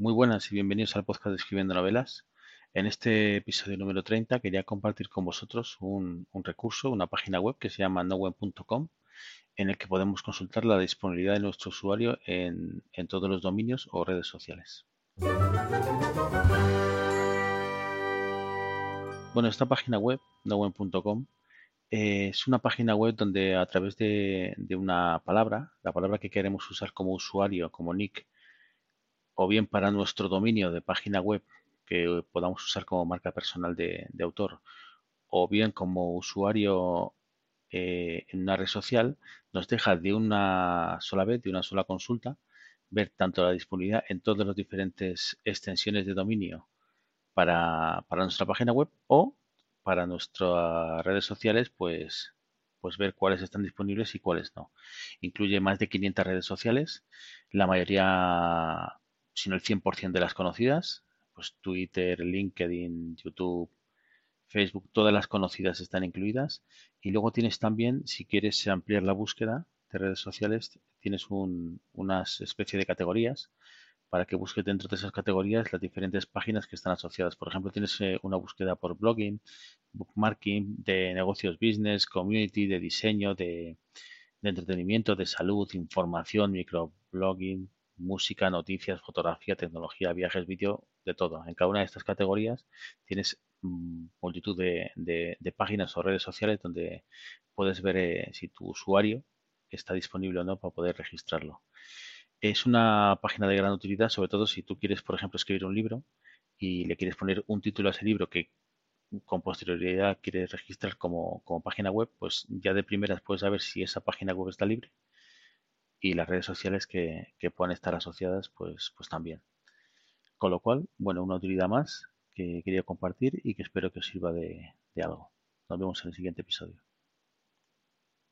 Muy buenas y bienvenidos al podcast de Escribiendo Novelas. En este episodio número 30 quería compartir con vosotros un, recurso, una página web que se llama nowen.com en el que podemos consultar la disponibilidad de nuestro usuario en, todos los dominios o redes sociales. Bueno, esta página web, nowen.com, es una página web donde a través de, una palabra, la palabra que queremos usar como usuario, como nick, o bien para nuestro dominio de página web que podamos usar como marca personal de, autor, o bien como usuario eh, en una red social, nos deja de una sola vez, de una sola consulta, ver tanto la disponibilidad en todas las diferentes extensiones de dominio para, para nuestra página web o para nuestras redes sociales, pues, pues ver cuáles están disponibles y cuáles no. Incluye más de 500 redes sociales, la mayoría sino el 100% de las conocidas, pues Twitter, LinkedIn, YouTube, Facebook, todas las conocidas están incluidas. Y luego tienes también, si quieres ampliar la búsqueda de redes sociales, tienes un, una especie de categorías para que busques dentro de esas categorías las diferentes páginas que están asociadas. Por ejemplo, tienes eh, una búsqueda por blogging, bookmarking, de negocios business, community, de diseño, de, de entretenimiento, de salud, información, microblogging, música, noticias, fotografía, tecnología, viajes, vídeo, de todo. En cada una de estas categorías tienes mm, multitud de, páginas o redes sociales donde puedes ver eh, si tu usuario está disponible o no para poder registrarlo. Es una página de gran utilidad, sobre todo si tú quieres, por ejemplo, escribir un libro y le quieres poner un título a ese libro que con posterioridad quieres registrar como, como página web, pues ya de primeras puedes saber si esa página web está libre y las redes sociales que, que puedan estar asociadas, pues, pues también. Con lo cual, bueno, una utilidad más que quería compartir y que espero que os sirva de, de algo. Nos vemos en el siguiente episodio.